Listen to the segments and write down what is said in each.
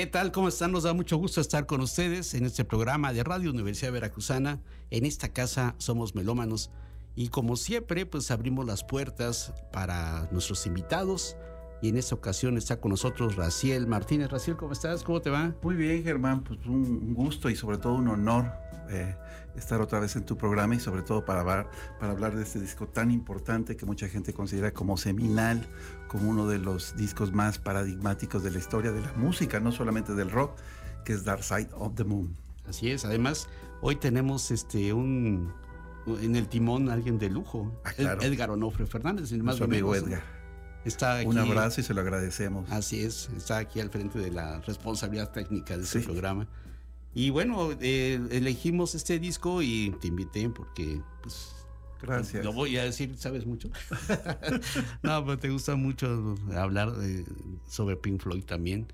¿Qué tal? ¿Cómo están? Nos da mucho gusto estar con ustedes en este programa de Radio Universidad Veracruzana. En esta casa somos melómanos y como siempre pues abrimos las puertas para nuestros invitados y en esta ocasión está con nosotros Raciel Martínez. Raciel, ¿cómo estás? ¿Cómo te va? Muy bien, Germán, pues un gusto y sobre todo un honor eh, estar otra vez en tu programa y sobre todo para hablar, para hablar de este disco tan importante que mucha gente considera como seminal, como uno de los discos más paradigmáticos de la historia de la música, no solamente del rock, que es Dark Side of the Moon. Así es, además hoy tenemos este un en el timón alguien de lujo, ah, Edgar Onofre Fernández, el más amigo Edgar. Está aquí, Un abrazo y se lo agradecemos. Así es, está aquí al frente de la responsabilidad técnica de este programa. Y bueno, eh, elegimos este disco y te invité porque, pues. Gracias. Lo voy a decir, ¿sabes mucho? no, pero te gusta mucho hablar sobre Pink Floyd también.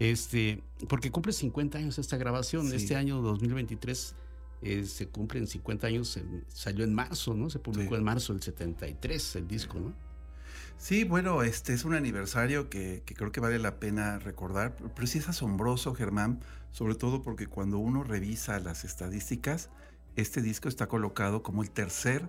Este, porque cumple 50 años esta grabación. Este año 2023 eh, se cumplen 50 años. salió en marzo, ¿no? Se publicó en marzo del 73 el disco, ¿no? Sí, bueno, este es un aniversario que, creo que vale la pena recordar, pero sí es asombroso, Germán, sobre todo porque cuando uno revisa las estadísticas, este disco está colocado como el tercer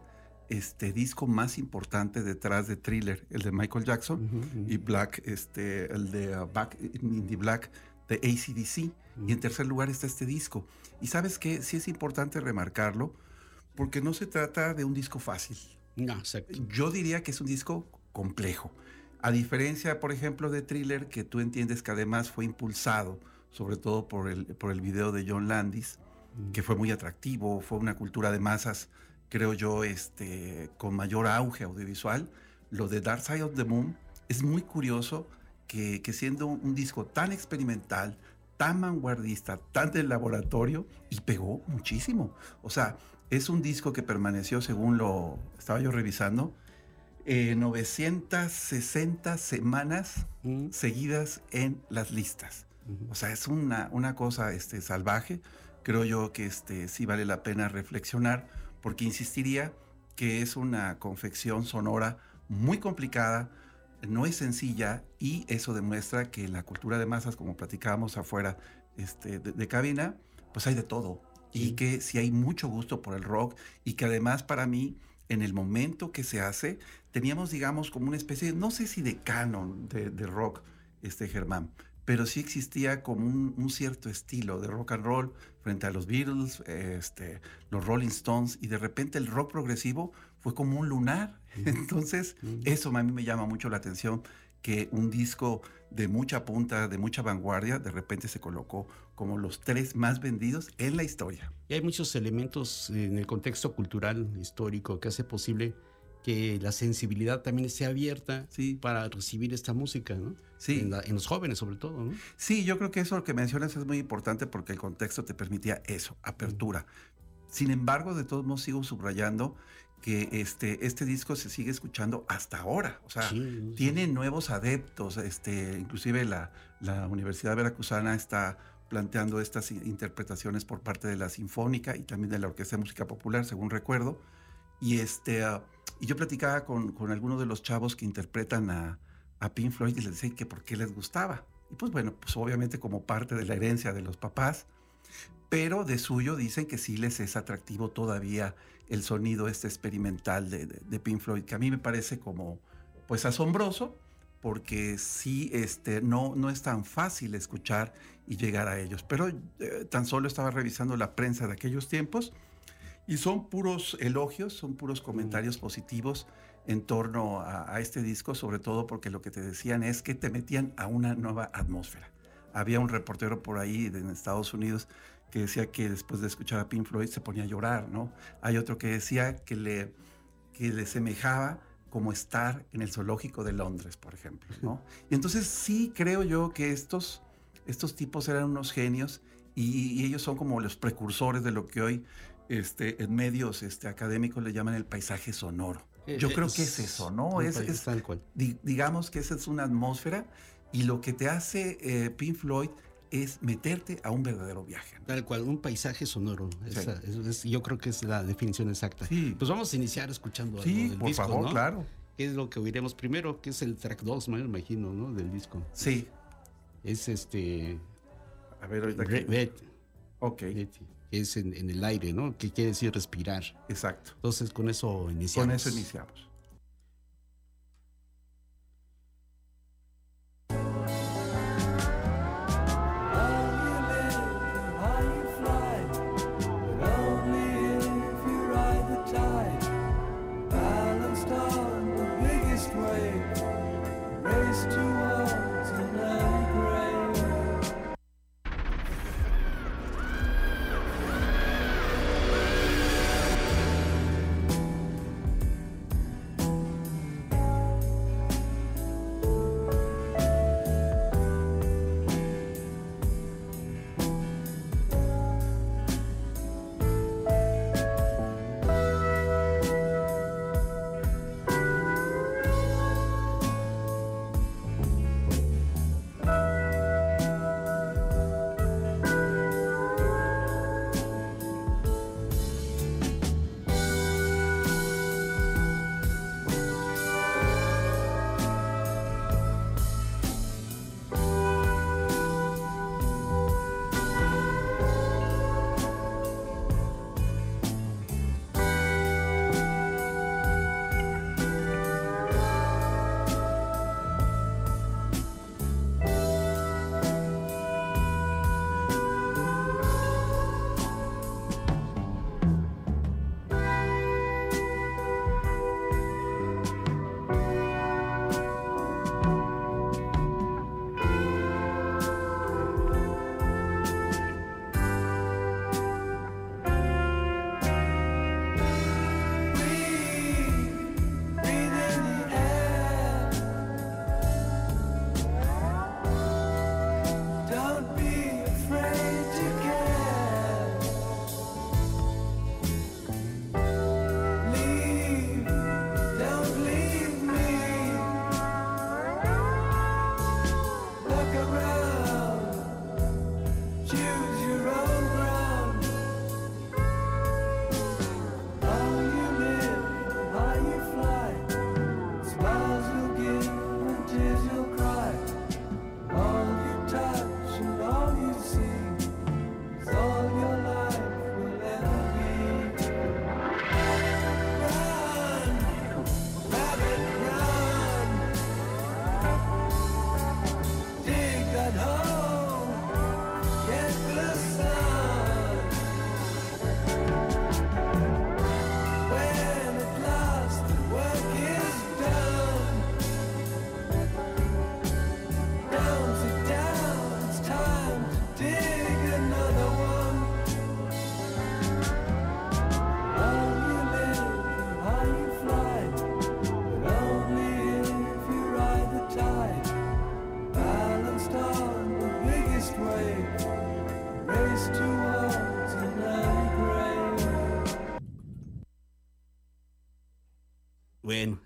este disco más importante detrás de Thriller, el de Michael Jackson, y Black, este, el de uh, Back in the Black de ACDC. Y en tercer lugar está este disco. Y sabes que sí es importante remarcarlo, porque no se trata de un disco fácil. No, exacto. Yo diría que es un disco complejo. A diferencia, por ejemplo, de Thriller, que tú entiendes que además fue impulsado, sobre todo por el, por el video de John Landis, mm. que fue muy atractivo, fue una cultura de masas, creo yo, este, con mayor auge audiovisual. Lo de Dark Side of the Moon es muy curioso que, que siendo un disco tan experimental, tan vanguardista, tan del laboratorio, y pegó muchísimo. O sea, es un disco que permaneció, según lo estaba yo revisando, 960 eh, semanas mm. seguidas en las listas. O sea, es una, una cosa este, salvaje. Creo yo que este, sí vale la pena reflexionar porque insistiría que es una confección sonora muy complicada, no es sencilla y eso demuestra que la cultura de masas, como platicábamos afuera este, de, cabina, pues hay de todo. Y que sí hay mucho gusto por el rock y que además para mí en el momento que se hace, teníamos, digamos, como una especie, no sé si de canon de, rock, este Germán, pero sí existía como un, cierto estilo de rock and roll frente a los Beatles, este, los Rolling Stones, y de repente el rock progresivo fue como un lunar. Entonces, eso a mí me llama mucho la atención que un disco de mucha punta, de mucha vanguardia, de repente se colocó como los tres más vendidos en la historia. Y hay muchos elementos en el contexto cultural, histórico, que hace posible que la sensibilidad también esté abierta para recibir esta música, ¿no? Sí. En, los jóvenes sobre todo, ¿no? Sí, yo creo que eso que mencionas es muy importante porque el contexto te permitía eso, apertura. Sin embargo, de todos modos sigo subrayando que este, este disco se sigue escuchando hasta ahora. O sea, tiene nuevos adeptos. Este, inclusive la, la Universidad Veracruzana está planteando estas interpretaciones por parte de la Sinfónica y también de la Orquesta de Música Popular, según recuerdo. Y, este, ah, y yo platicaba con, algunos de los chavos que interpretan a, a Pink Floyd y les decía que por qué les gustaba. Y pues bueno, pues obviamente como parte de la herencia de los papás, pero de suyo dicen que sí les es atractivo todavía el sonido este experimental de, de, Pink Floyd, que a mí me parece como pues asombroso, porque sí este, no, no es tan fácil escuchar y llegar a ellos. Pero eh, tan solo estaba revisando la prensa de aquellos tiempos y son puros elogios, son puros comentarios mm. positivos en torno a, a, este disco, sobre todo porque lo que te decían es que te metían a una nueva atmósfera Había un reportero por ahí en Estados Unidos que decía que después de escuchar a Pink Floyd se ponía a llorar, ¿no? Hay otro que decía que le, que le semejaba como estar en el zoológico de Londres, por ejemplo, ¿no? Y entonces sí creo yo que estos, estos tipos eran unos genios y, ellos son como los precursores de lo que hoy este, en medios este, académicos le llaman el paisaje sonoro. Yo creo que es eso, ¿no? Es, es digamos que esa es una atmósfera y lo que te hace eh, Pink Floyd es meterte a un verdadero viaje. Tal cual, un paisaje sonoro. yo creo que es la definición exacta. Pues vamos a iniciar escuchando sí, algo del por favor, claro. ¿Qué es lo que oiremos primero? Que es el track 2, me imagino, ¿no? Del disco. Sí. Es este... A ver, ahorita Red, Ok. es en, en, el aire, ¿no? Que quiere decir respirar. Exacto. Entonces, con eso iniciamos. Con eso iniciamos.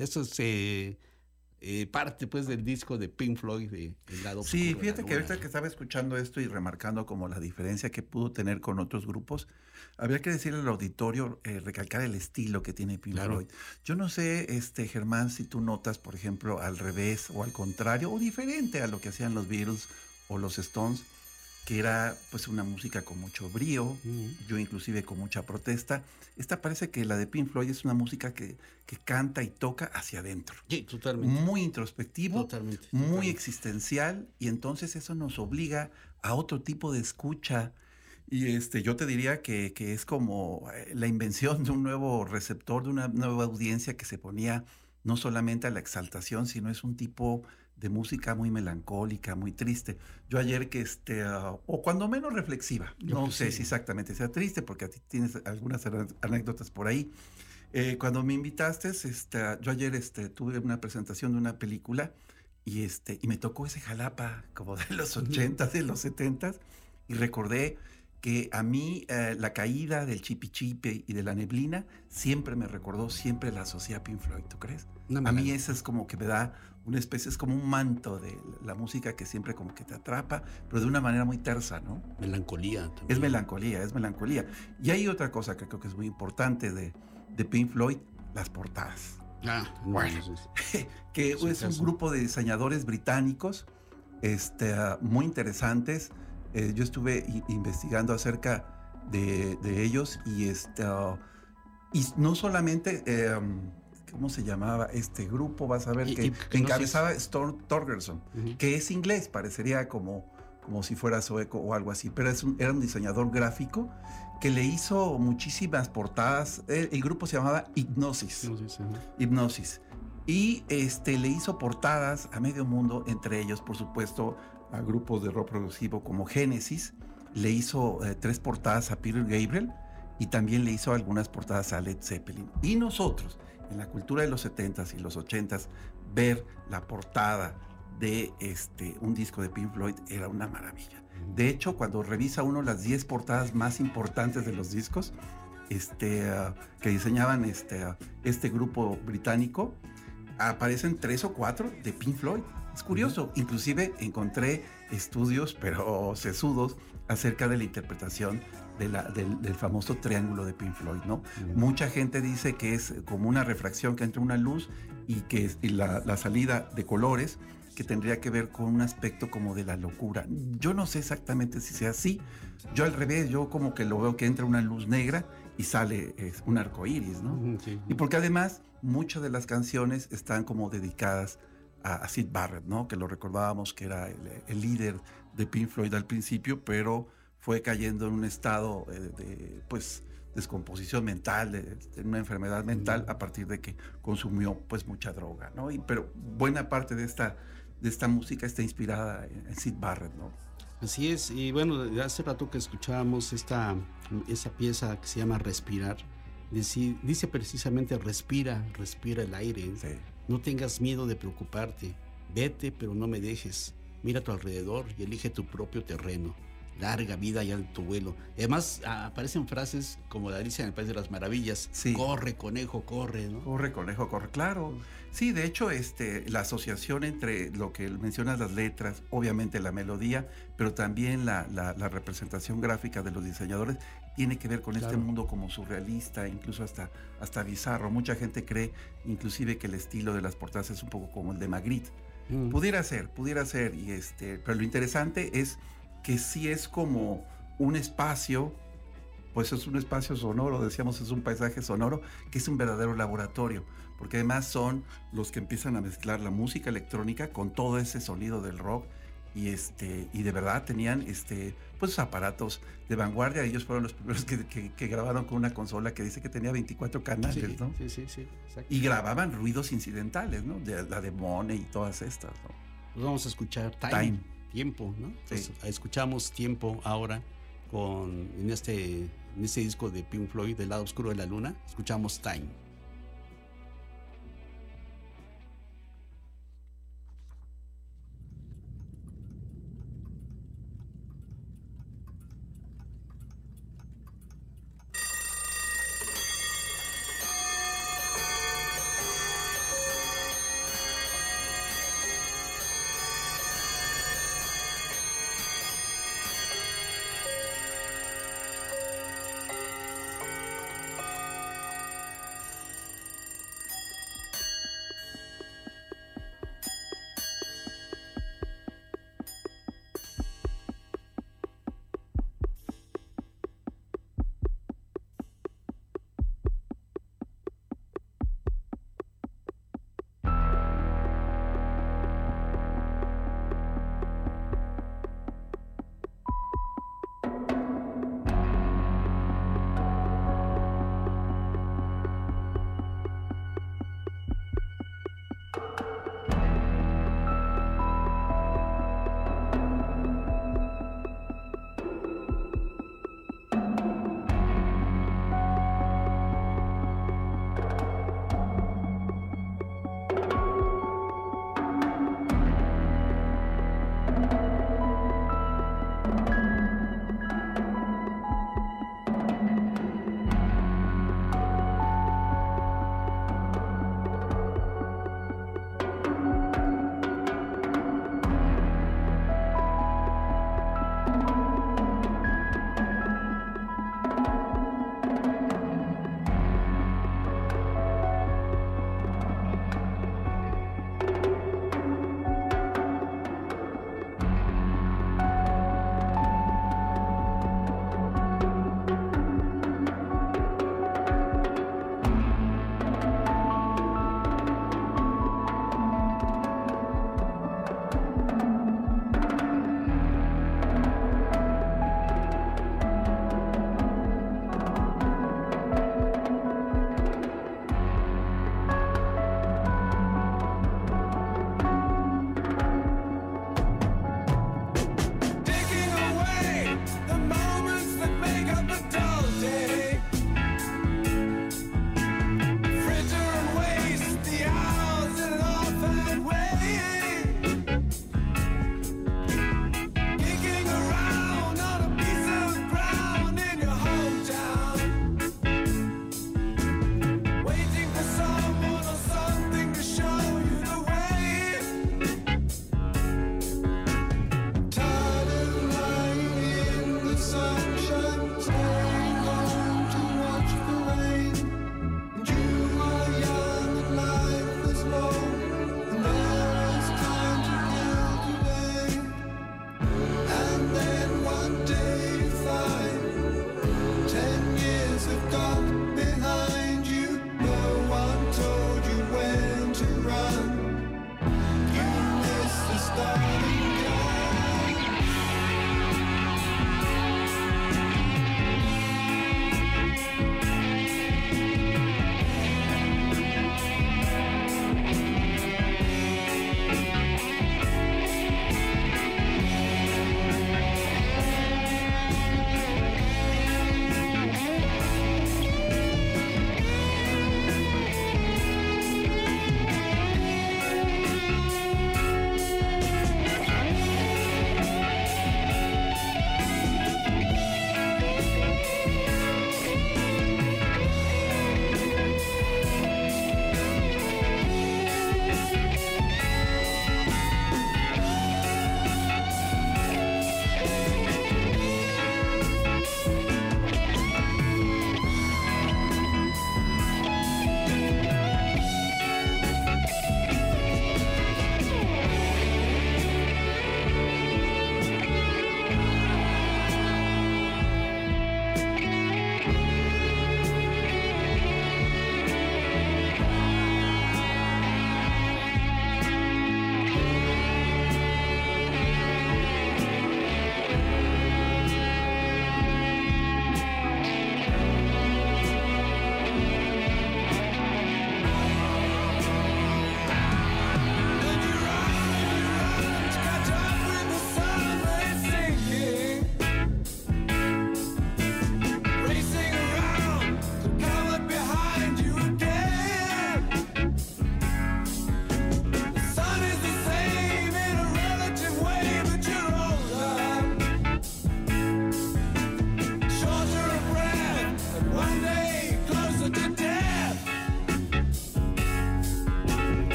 Eso es eh, eh, parte pues del disco de Pink Floyd de el lado Sí, fíjate que ahorita que estaba escuchando esto y remarcando como la diferencia que pudo tener con otros grupos, habría que decirle al auditorio, eh, recalcar el estilo que tiene Pink Floyd. Yo no sé, este Germán, si tú notas, por ejemplo, al revés o al contrario, o diferente a lo que hacían los Beatles o los Stones, que era pues una música con mucho brío, yo inclusive con mucha protesta. Esta parece que la de Pink Floyd es una música que, que canta y toca hacia adentro. Sí, totalmente. Muy introspectivo, muy existencial, y entonces eso nos obliga a otro tipo de escucha. Y este, yo te diría que, que es como eh, la invención de un nuevo receptor, de una nueva audiencia que se ponía no solamente a la exaltación, sino es un tipo de música muy melancólica, muy triste. Yo ayer que este, ah, o cuando menos reflexiva, no sé si exactamente sea triste, porque a ti tienes algunas anécdotas por ahí. Eh, cuando me invitaste, este, yo ayer este, tuve una presentación de una película y, este, y me tocó ese jalapa como de los 80 de los 70 y recordé que a mí eh, la caída del chipichipe y de la neblina siempre me recordó, siempre la sociedad Pink Floyd, ¿tú crees? a mí eso es como que me da una especie, es como un manto de la música que siempre como que te atrapa, pero de una manera muy tersa, ¿no? Melancolía también. Es melancolía, es melancolía. Y hay otra cosa que creo que es muy importante de, de Pink Floyd, las portadas. Ah, bueno, que es un grupo de diseñadores británicos este, muy interesantes. Eh, yo estuve investigando acerca de, ellos y, este, y no solamente em, ¿cómo se llamaba este grupo? Vas a ver que, encabezaba Storm Torgerson, que es inglés, parecería como, como si fuera sueco o algo así, pero es un, era un diseñador gráfico que le hizo muchísimas portadas. El, grupo se llamaba Hipnosis. Hipnosis. Y este, le hizo portadas a medio mundo, entre ellos, por supuesto, a grupos de rock progresivo como Genesis. Le hizo eh, tres portadas a Peter Gabriel y también le hizo algunas portadas a Led Zeppelin. Y nosotros, en la cultura de los 70s y los 80s, ver la portada de este, un disco de Pink Floyd era una maravilla. De hecho, cuando revisa uno las 10 portadas más importantes de los discos este, ah, que diseñaban este, ah, este grupo británico, aparecen tres o cuatro de Pink Floyd. Es curioso, inclusive encontré estudios, pero sesudos, acerca de la interpretación del, famoso triángulo de Pink Floyd, ¿no? Mucha gente dice que es como una refracción que entra una luz y que la, salida de colores que tendría que ver con un aspecto como de la locura. Yo no sé exactamente si sea así. Yo al revés, yo como que lo veo que entra una luz negra y sale un arco iris, ¿no? Y porque además muchas de las canciones están como dedicadas a, Sid Barrett, ¿no? Que lo recordábamos que era el líder de Pink Floyd al principio, pero fue cayendo en un estado eh, de, pues, descomposición mental, de, una enfermedad mental a partir de que consumió pues mucha droga, ¿no? Y, pero buena parte de esta, de esta música está inspirada en, Sid Barrett, ¿no? Así es, y bueno, hace rato que escuchábamos esta, esa pieza que se llama Respirar, dice, dice precisamente respira, respira el aire, no tengas miedo de preocuparte, vete pero no me dejes, mira a tu alrededor y elige tu propio terreno larga vida y alto vuelo. Además, aparecen frases como la Alicia en el País de las Maravillas. Corre, conejo, corre, ¿no? Corre, conejo, corre. Claro. Sí, de hecho, este, la asociación entre lo que mencionas las letras, obviamente la melodía, pero también la, representación gráfica de los diseñadores, tiene que ver con este mundo como surrealista, incluso hasta, hasta bizarro. Mucha gente cree, inclusive, que el estilo de las portadas es un poco como el de Magritte. Mm. Pudiera ser, pudiera ser, y este, pero lo interesante es que sí es como un espacio, pues es un espacio sonoro, decíamos, es un paisaje sonoro, que es un verdadero laboratorio, porque además son los que empiezan a mezclar la música electrónica con todo ese sonido del rock y este y de verdad tenían este pues aparatos de vanguardia. Ellos fueron los primeros que, grabaron con una consola que dice que tenía 24 canales ¿no? sí sí sí y grababan ruidos incidentales no de la de Money y todas estas ¿no? pues vamos a escuchar Time tiempo, ¿no? escuchamos tiempo ahora con en este, en este disco de Pink Floyd, del lado oscuro de la luna, escuchamos Time.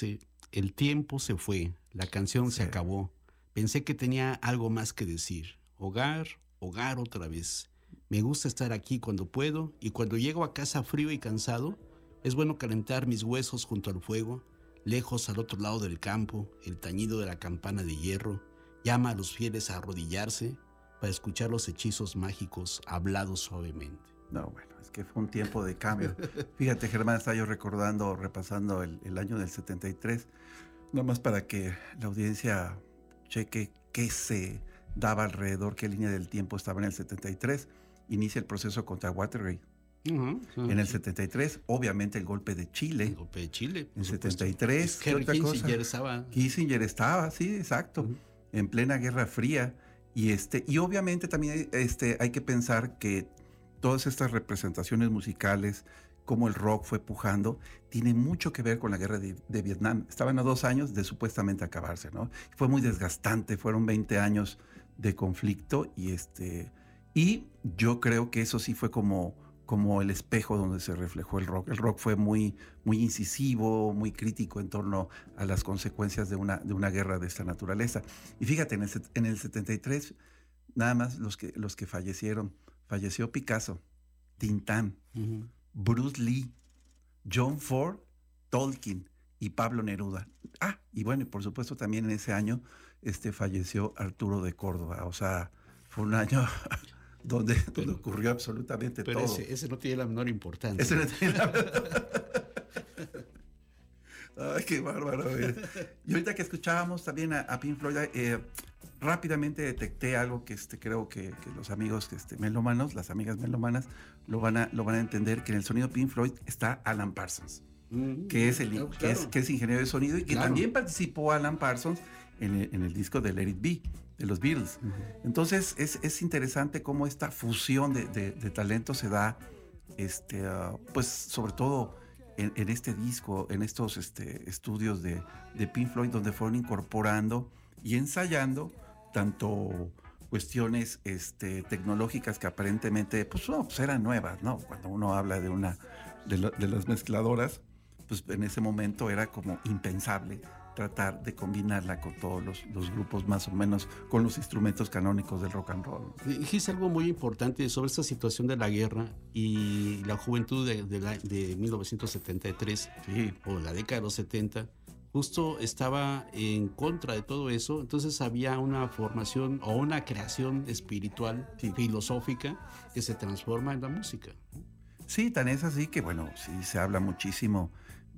Dice, el tiempo se fue, la canción se acabó. Pensé que tenía algo más que decir. Hogar, hogar otra vez. Me gusta estar aquí cuando puedo y cuando llego a casa frío y cansado, es bueno calentar mis huesos junto al fuego, lejos al otro lado del campo, el tañido de la campana de hierro, llama a los fieles a arrodillarse para escuchar los hechizos mágicos hablados suavemente. No, bueno, es que fue un tiempo de cambio. Fíjate, Germán, estaba yo recordando, repasando el, el año del 73, nomás para que la audiencia cheque qué se daba alrededor, qué línea del tiempo estaba en el 73. Inicia el proceso contra Watergate. en el 73, obviamente el golpe de Chile. El golpe de Chile. En el 73, ¿qué otra Kissinger cosa? estaba. Kissinger estaba, sí, exacto. En plena Guerra Fría. Y, este, y obviamente también este, hay que pensar que todas estas representaciones musicales, como el rock fue pujando, tiene mucho que ver con la guerra de, de, Vietnam. Estaban a dos años de supuestamente acabarse, ¿no? Fue muy desgastante, fueron 20 años de conflicto y este y yo creo que eso sí fue como como el espejo donde se reflejó el rock. El rock fue muy, muy incisivo, muy crítico en torno a las consecuencias de una, de una guerra de esta naturaleza. Y fíjate, en el, en el 73, nada más los que, los que fallecieron, falleció Picasso, Tintán, Bruce Lee, John Ford, Tolkien y Pablo Neruda. Ah, y bueno, y por supuesto también en ese año este, falleció Arturo de Córdoba. O sea, fue un año donde, ocurrió absolutamente pero todo. Ese, ese no tiene la menor importancia. Ese no tiene la Ay, qué bárbaro. Y ahorita que escuchábamos también a, Pink Floyd, eh, rápidamente detecté algo que este, creo que, los amigos este, melomanos, las amigas melomanas, lo van, a, lo van a entender, que en el sonido Pink Floyd está Alan Parsons, mm, que, es el, que, es, que es ingeniero de sonido y que también participó Alan Parsons en el, disco de Let It Be, de los Beatles. Entonces es, interesante cómo esta fusión de, de, talento se da, este, ah, pues sobre todo en, este disco, en estos este, estudios de, de Pink Floyd, donde fueron incorporando y ensayando tanto cuestiones este, tecnológicas que aparentemente pues, pues, eran nuevas, ¿no? Cuando uno habla de una de, de las mezcladoras, pues en ese momento era como impensable tratar de combinarla con todos los, grupos más o menos, con los instrumentos canónicos del rock and roll. Dijiste algo muy importante sobre esta situación de la guerra y la juventud de, de, 1973 o la década de los 70 justo estaba en contra de todo eso, entonces había una formación o una creación espiritual, filosófica, que se transforma en la música. Sí, tan es así que, bueno, sí se habla muchísimo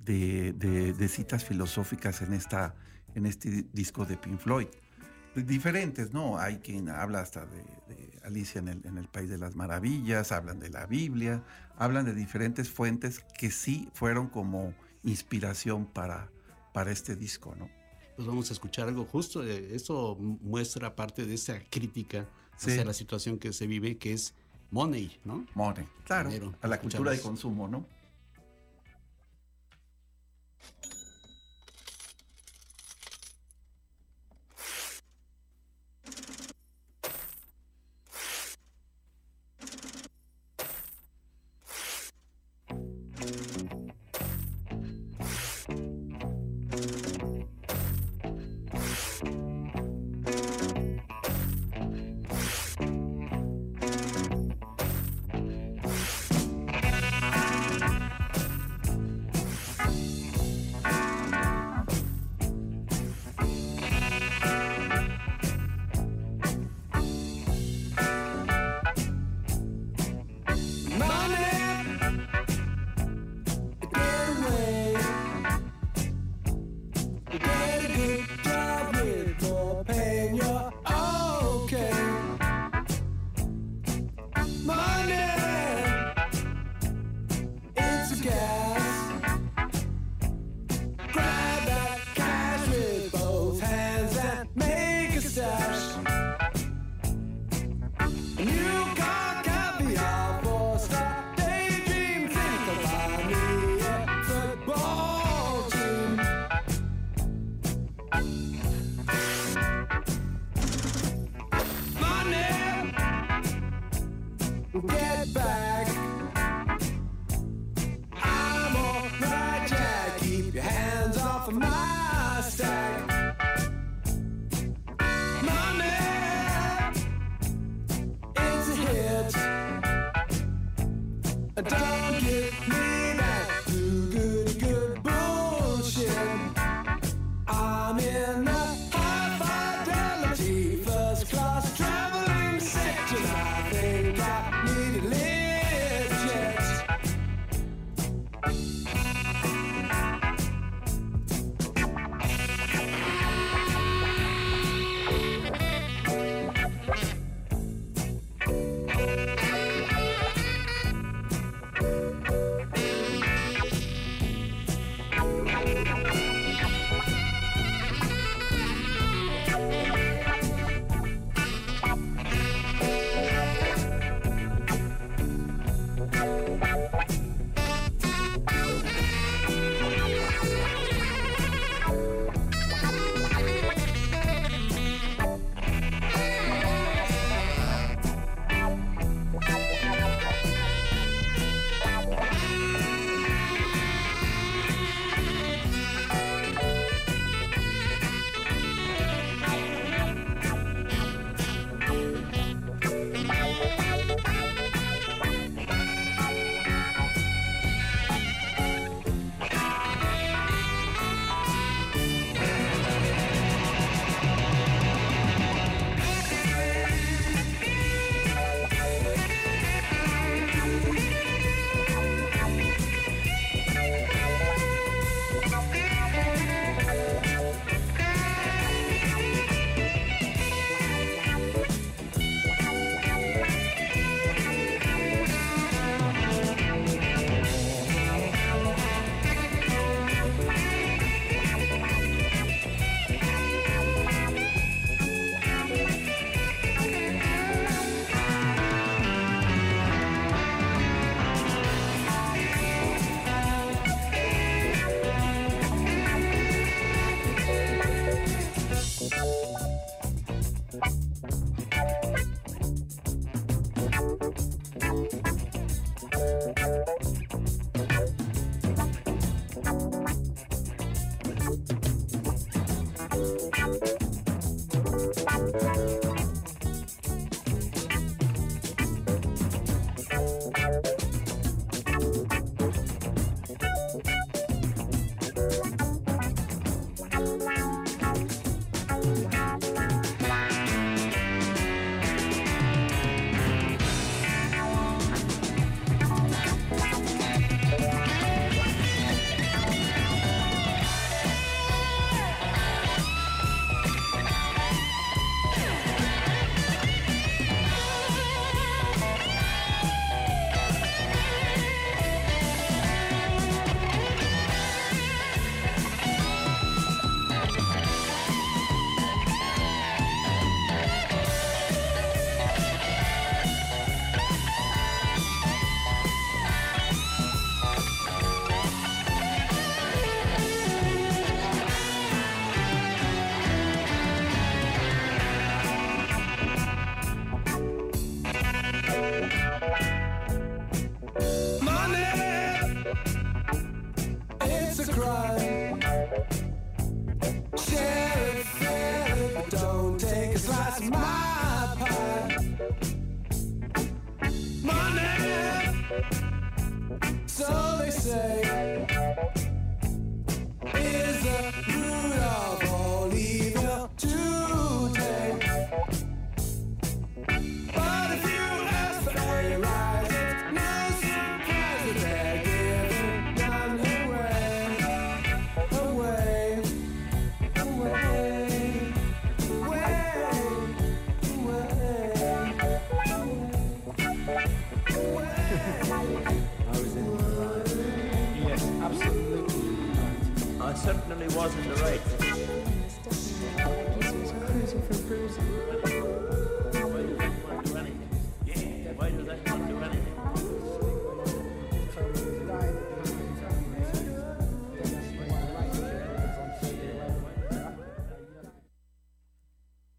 de, citas filosóficas en, esta, en este disco de Pink Floyd. Diferentes, ¿no? Hay quien habla hasta de, Alicia en el, en el, País de las Maravillas, hablan de la Biblia, hablan de diferentes fuentes que sí fueron como inspiración para, para este disco, ¿no? Pues vamos a escuchar algo justo. Eh, esto muestra parte de esa crítica hacia la situación que se vive, que es money, ¿no? Money, claro. a la cultura de consumo, ¿no? back.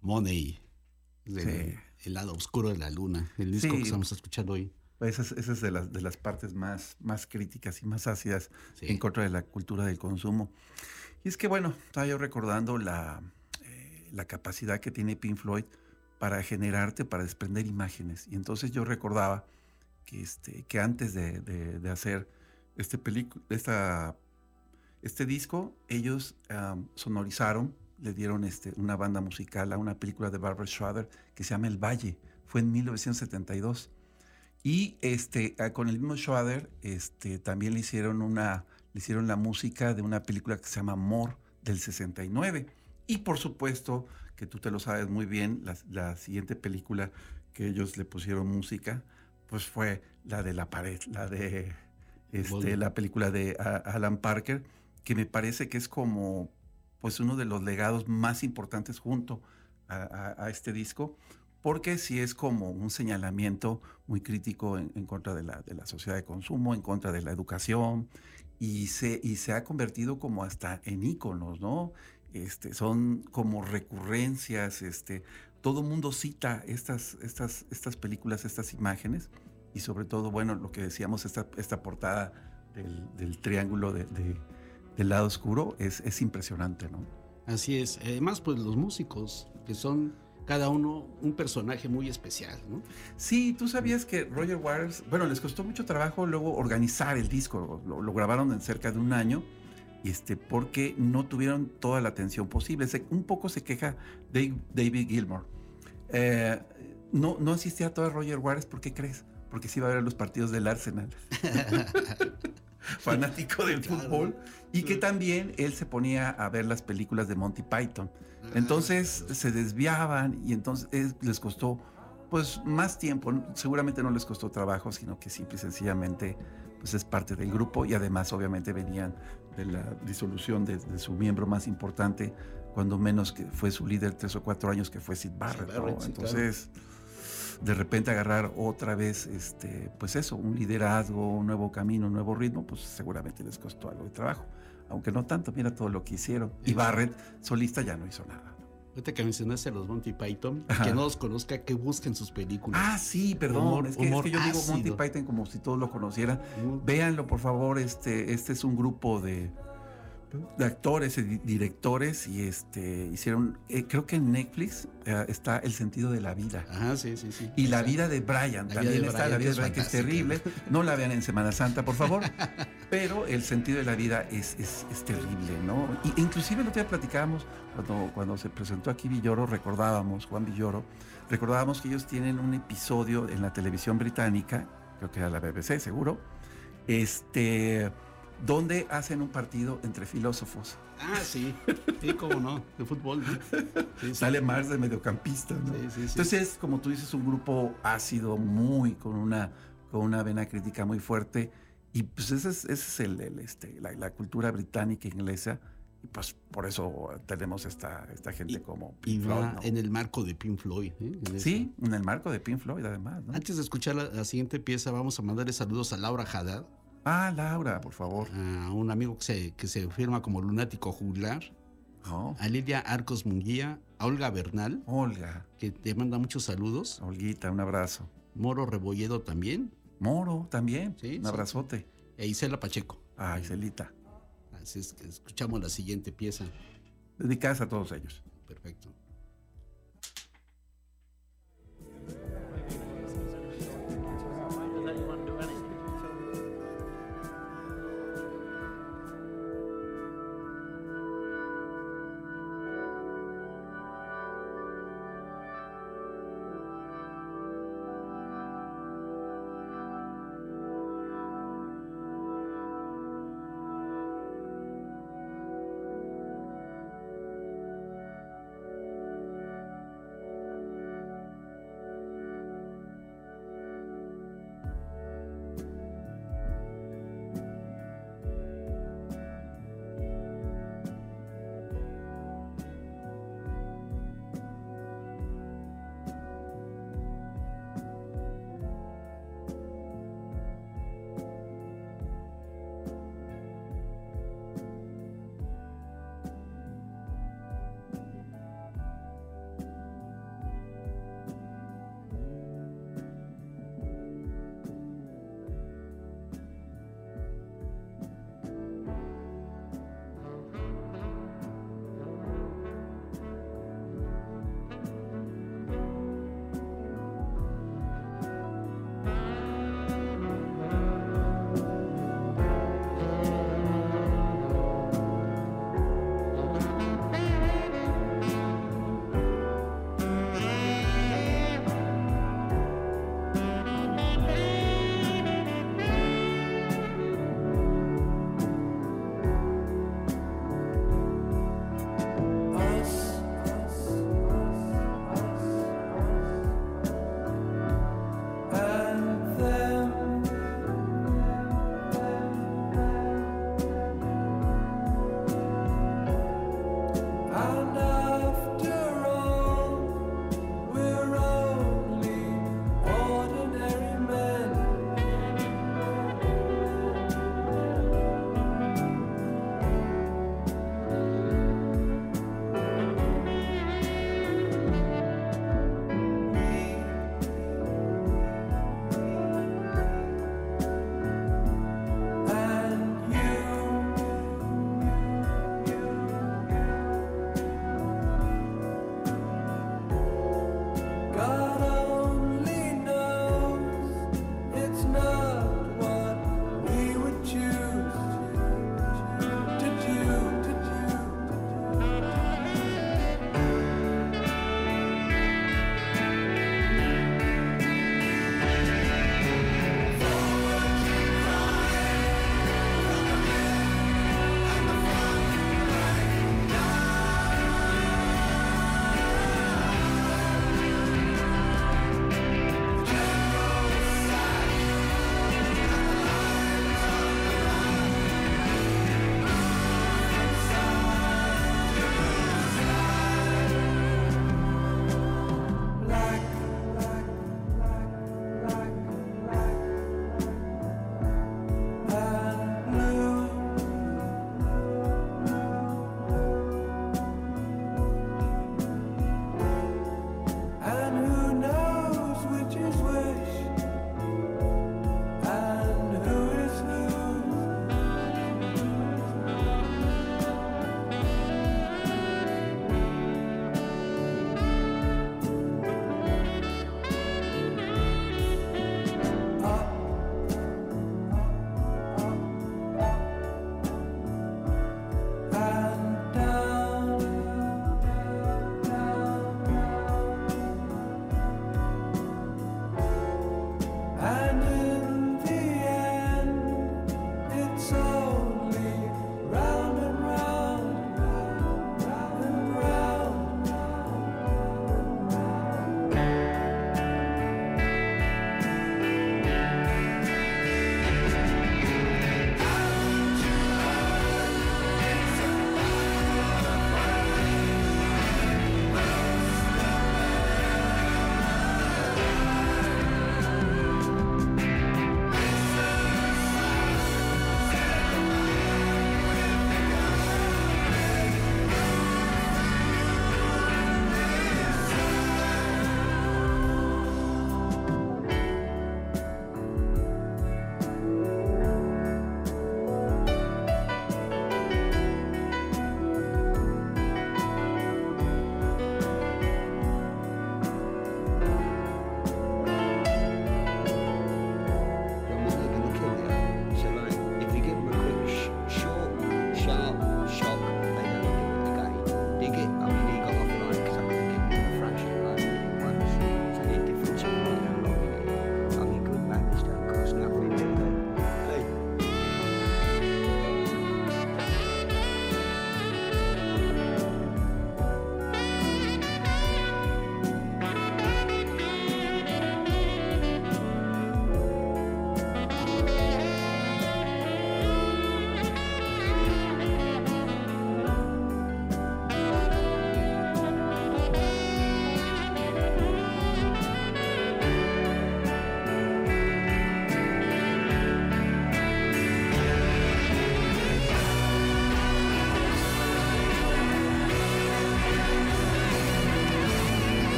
Money, el lado oscuro de la luna, el disco que estamos escuchando hoy. Esa es, de, las, de las partes más, más críticas y más ácidas en contra de la cultura del consumo. Y es que, bueno, estaba yo recordando la, eh, la capacidad que tiene Pink Floyd para generarte, para desprender imágenes. Y entonces yo recordaba que, este, que antes de, hacer este, esta, este disco, ellos sonorizaron, le dieron este, una banda musical a una película de Barbara Schroeder que se llama El Valle. Fue en 1972. Y este, con el mismo Schroeder este, también le hicieron, una, le hicieron la música de una película que se llama More del 69. Y por supuesto, que tú te lo sabes muy bien, la, siguiente película que ellos le pusieron música, pues fue la de La Pared, la de este, la película de Alan Parker, que me parece que es como pues uno de los legados más importantes junto a, este disco, porque sí es como un señalamiento muy crítico en, contra de la, de la, sociedad de consumo, en contra de la educación, y se, y se ha convertido como hasta en íconos, ¿no? Este, son como recurrencias, este, todo mundo cita estas, estas, estas películas, estas imágenes, y sobre todo, bueno, lo que decíamos, esta, esta portada del, triángulo de, del lado oscuro es, es impresionante, ¿no? Así es. Además, pues los músicos, que son cada uno un personaje muy especial, ¿no? Sí, tú sabías que Roger Waters, bueno, les costó mucho trabajo luego organizar el disco, lo grabaron en cerca de un año este, porque no tuvieron toda la atención posible. un poco se queja David Gilmour. Eh, no, no asistía a todo Roger Waters, ¿por qué crees? Porque sí iba a ver los partidos del Arsenal. Fanático del fútbol. Y que también él se ponía a ver las películas de Monty Python. Entonces se desviaban y entonces les costó pues más tiempo. Seguramente no les costó trabajo, sino que simple y sencillamente pues es parte del grupo y además obviamente venían de la disolución de, su miembro más importante, cuando menos que fue su líder tres o cuatro años, que fue Sid Barrett. Entonces, de repente agarrar otra vez, este, pues eso, un liderazgo, un nuevo camino, un nuevo ritmo, pues seguramente les costó algo de trabajo. Aunque no tanto, mira todo lo que hicieron. Y Barrett, solista, ya no hizo nada. Ahorita que mencionaste a los Monty Python, que no los conozca, que busquen sus películas. Ah, sí, perdón. es, que, yo digo Monty Python como si todos lo conocieran. Véanlo, por favor. Este, este es un grupo de, de actores y directores y este hicieron eh, creo que en Netflix eh, está el sentido de la vida. Ajá, sí sí sí. Y la vida de Brian también está la vida de Brian que es terrible. No la vean en Semana Santa por favor pero el sentido de la vida es, es, terrible no y inclusive lo que platicábamos cuando cuando se presentó aquí Villoro recordábamos Juan Villoro recordábamos que ellos tienen un episodio en la televisión británica creo que era la BBC seguro este donde hacen un partido entre filósofos. Ah, sí, sí, cómo no, de fútbol. Sale más de mediocampista, ¿no? Entonces, como tú dices, un grupo ácido, muy, con una, con una vena crítica muy fuerte. Y pues ese es, ese es el, este, la, cultura británica e inglesa. Y pues por eso tenemos esta, esta gente como Pink Floyd. En el marco de Pink Floyd. ¿eh? sí, en el marco de Pink Floyd, además. Antes de escuchar la, la, siguiente pieza, vamos a mandarle saludos a Laura Haddad Ah, Laura, por favor. A un amigo que se, que se firma como lunático juglar. Oh. A Lidia Arcos Munguía, a Olga Bernal. Olga. Que te manda muchos saludos. Olguita, un abrazo. Moro Rebolledo también. Moro también. Sí, un abrazote. E Isela Pacheco. Ah, Iselita. Así es que escuchamos la siguiente pieza. Dedicadas a todos ellos. Perfecto.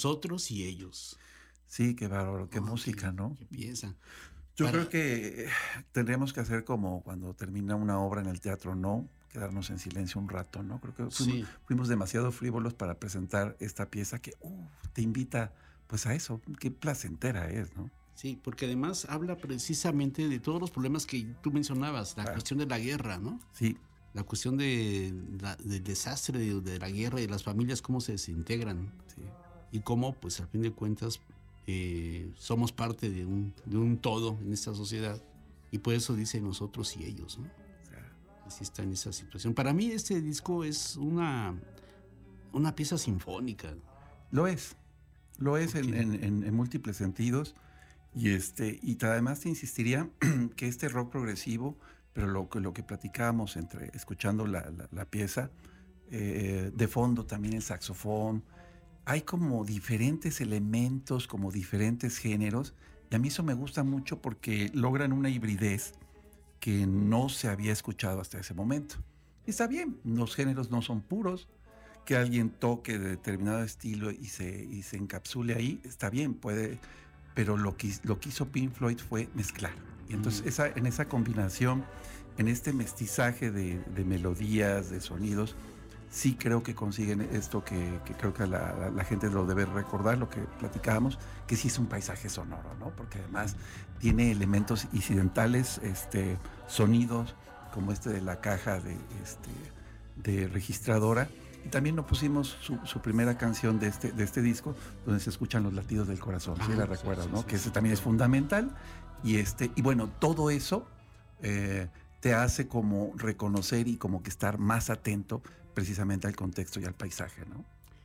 Nosotros y ellos. Sí, qué bárbaro, qué música, ¿no? Qué piensa. Yo creo que tendríamos que hacer como cuando termina una obra en el teatro, ¿no? Quedarnos en silencio un rato, ¿no? Creo que fuimos, fuimos demasiado frívolos para presentar esta pieza que uh, te invita pues a eso, qué placentera es, ¿no? Sí, porque además habla precisamente de todos los problemas que tú mencionabas, la cuestión de la guerra, ¿no? Sí. La cuestión de, del desastre de, la guerra y de las familias, cómo se desintegran. Sí. Y cómo, pues al fin de cuentas, eh, somos parte de un, de un, todo en esta sociedad. Y por eso dice nosotros y ellos, ¿no? Así está en esa situación. Para mí este disco es una, una pieza sinfónica. Lo es. Lo es en, en, en múltiples sentidos. Y, este, y además te insistiría que este rock progresivo, pero lo, lo que platicábamos entre escuchando la, la, pieza, eh, de fondo también el saxofón, hay como diferentes elementos, como diferentes géneros, y a mí eso me gusta mucho porque logran una hibridez que no se había escuchado hasta ese momento. Y está bien, los géneros no son puros, que alguien toque de determinado estilo y se, y se encapsule ahí, está bien, puede pero lo que, lo que hizo Pink Floyd fue mezclar. Y entonces esa, en esa combinación, en este mestizaje de, melodías, de sonidos, sí creo que consiguen esto que, creo que la, la, gente lo debe recordar, lo que platicábamos, que sí es un paisaje sonoro, ¿no? Porque además tiene elementos incidentales, este, sonidos, como este de la caja de, este, de registradora, y también nos pusimos su, primera canción de este, de este disco, donde se escuchan los latidos del corazón, si la ah, recuerdas, ¿no? que ese también es fundamental. Y, este, y bueno, todo eso eh, te hace como reconocer y como que estar más atento precisamente al contexto y al paisaje, ¿no?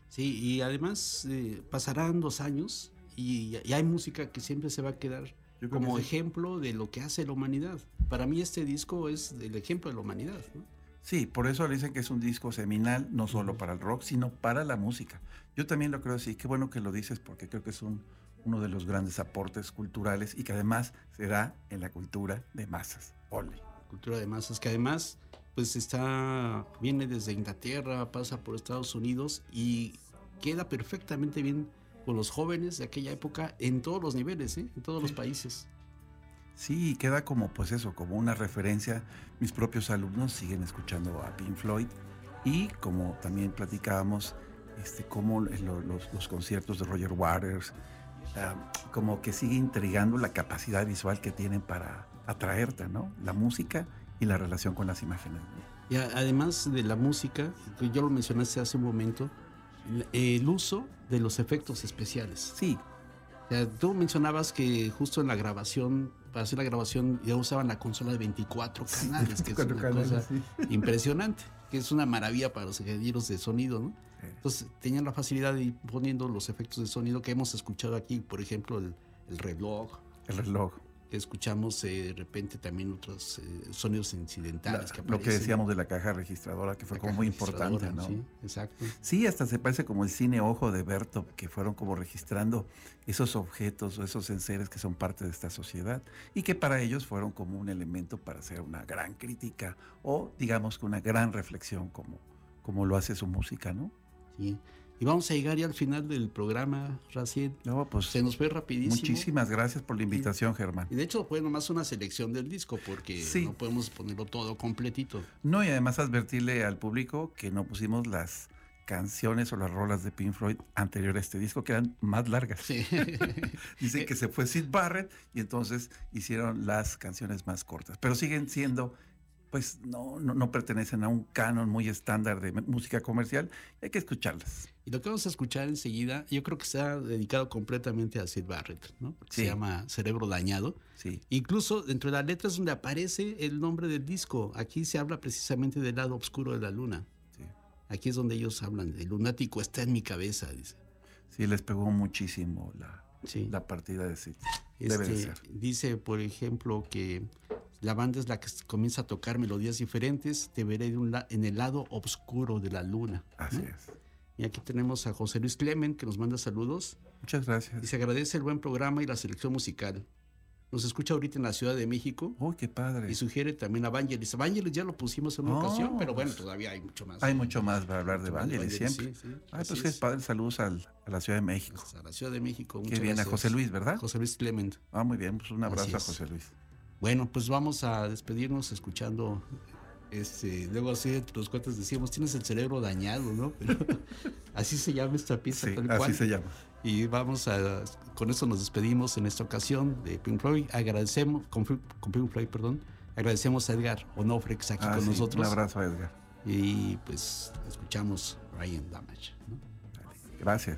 Sí, y además eh, pasarán dos años y, hay música que siempre se va a quedar como ejemplo de lo que hace la humanidad. Para mí este disco es el ejemplo de la humanidad. ¿no? Sí, por eso le dicen que es un disco seminal, no solo para el rock, sino para la música. Yo también lo creo así. Qué bueno que lo dices porque creo que es un, uno de los grandes aportes culturales y que además se da en la cultura de masas. Ole. Cultura de masas que además pues está viene desde Inglaterra, pasa por Estados Unidos y queda perfectamente bien con los jóvenes de aquella época en todos los niveles, ¿eh? en todos los países. Sí, queda como pues eso, como una referencia. Mis propios alumnos siguen escuchando a Pink Floyd y como también platicábamos, este, como los, conciertos de Roger Waters, ah, como que sigue intrigando la capacidad visual que tienen para atraerte, ¿no? La música y la relación con las imágenes. Y además de la música, que yo lo mencionaste hace un momento, el uso de los efectos especiales. Sí. tú mencionabas que justo en la grabación para hacer la grabación ya usaban la consola de 24 canales, que es una cosa impresionante, que es una maravilla para los ingenieros de sonido, ¿no? Entonces tenían la facilidad de ir poniendo los efectos de sonido que hemos escuchado aquí, por ejemplo, el, el reloj. El reloj escuchamos eh, de repente también otros eh, sonidos incidentales. que lo que decíamos de la caja registradora, que fue como muy importante, ¿no? Sí, exacto. Sí, hasta se parece como el cine ojo de Berto, que fueron como registrando esos objetos o esos enseres que son parte de esta sociedad y que para ellos fueron como un elemento para hacer una gran crítica o digamos que una gran reflexión como, como lo hace su música, ¿no? Sí. Y vamos a llegar ya al final del programa, Raciel. No, pues se nos fue rapidísimo. Muchísimas gracias por la invitación, Germán. Y de hecho fue nomás una selección del disco porque no podemos ponerlo todo completito. No, y además advertirle al público que no pusimos las canciones o las rolas de Pink Floyd anterior a este disco que eran más largas. Sí. Dicen que se fue Sid Barrett y entonces hicieron las canciones más cortas, pero siguen siendo pues no, no, pertenecen a un canon muy estándar de música comercial, hay que escucharlas. Y lo que vamos a escuchar enseguida, yo creo que ha dedicado completamente a Sid Barrett, ¿no? Se llama Cerebro Dañado. Sí. Incluso dentro de las letras donde aparece el nombre del disco, aquí se habla precisamente del lado oscuro de la luna. Sí. Aquí es donde ellos hablan, el lunático está en mi cabeza, dice. Sí, les pegó muchísimo la, la partida de Sid. Debe este, Dice, por ejemplo, que la banda es la que comienza a tocar melodías diferentes. Te veré en el lado oscuro de la luna. Así es. Y aquí tenemos a José Luis Clemen que nos manda saludos. Muchas gracias. Y se agradece el buen programa y la selección musical. nos escucha ahorita en la Ciudad de México. Uy, qué padre. Y sugiere también a Vangelis. Vangelis ya lo pusimos en una Oh, ocasión, pero bueno, todavía hay mucho más. Hay mucho más para hablar de Vangelis siempre. sí, sí, Ay, así pues qué es. padre. Saludos al- a la Ciudad de México. Pues, a la Ciudad de México. Qué bien, a. José Luis, ¿verdad? José Luis Clement. Ah, muy bien, pues un abrazo a. José Luis. Bueno, pues vamos a despedirnos escuchando. Este, luego así entre los cuates decíamos, tienes el cerebro dañado, ¿no? Pero así se llama esta pieza. Sí, tal así cual. se llama. Y vamos a, con eso nos despedimos en esta ocasión de Pink Floyd. Agradecemos, con, con Pink Floyd, perdón, agradecemos a Edgar Onofre que está aquí Ah, con sí, nosotros. Un abrazo a Edgar. Y pues escuchamos Ryan Damage. ¿no? Gracias.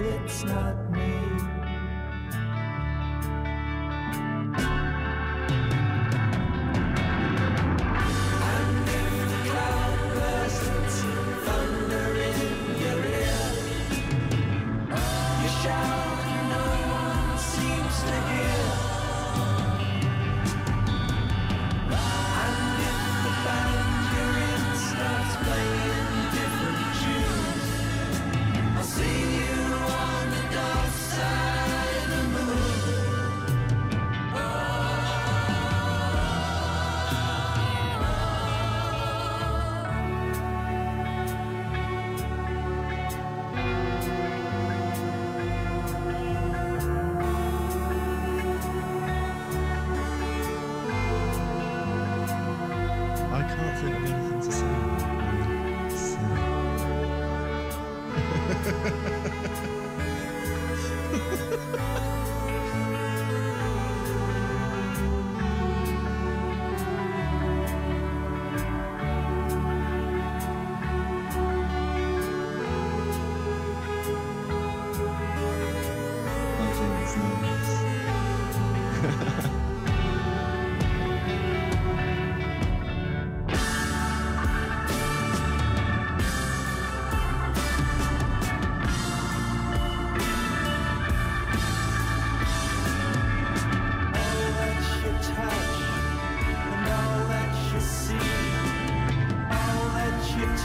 It's not me.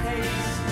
taste.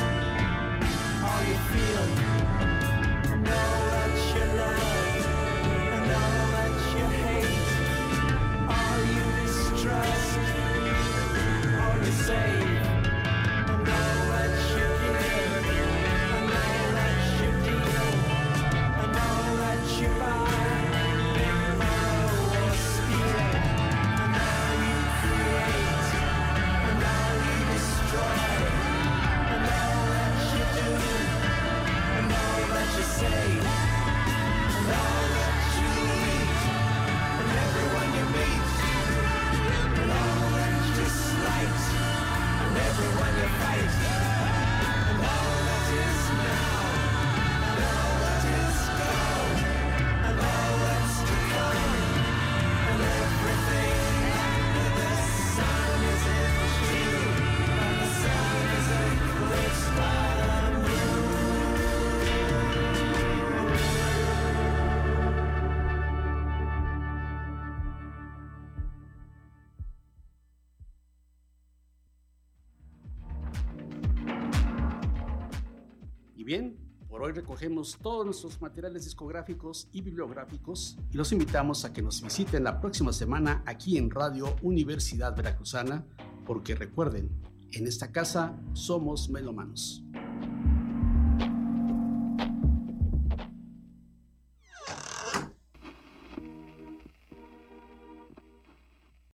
Hoy recogemos todos nuestros materiales discográficos y bibliográficos y los invitamos a que nos visiten la próxima semana aquí en Radio Universidad Veracruzana, porque recuerden, en esta casa somos melomanos.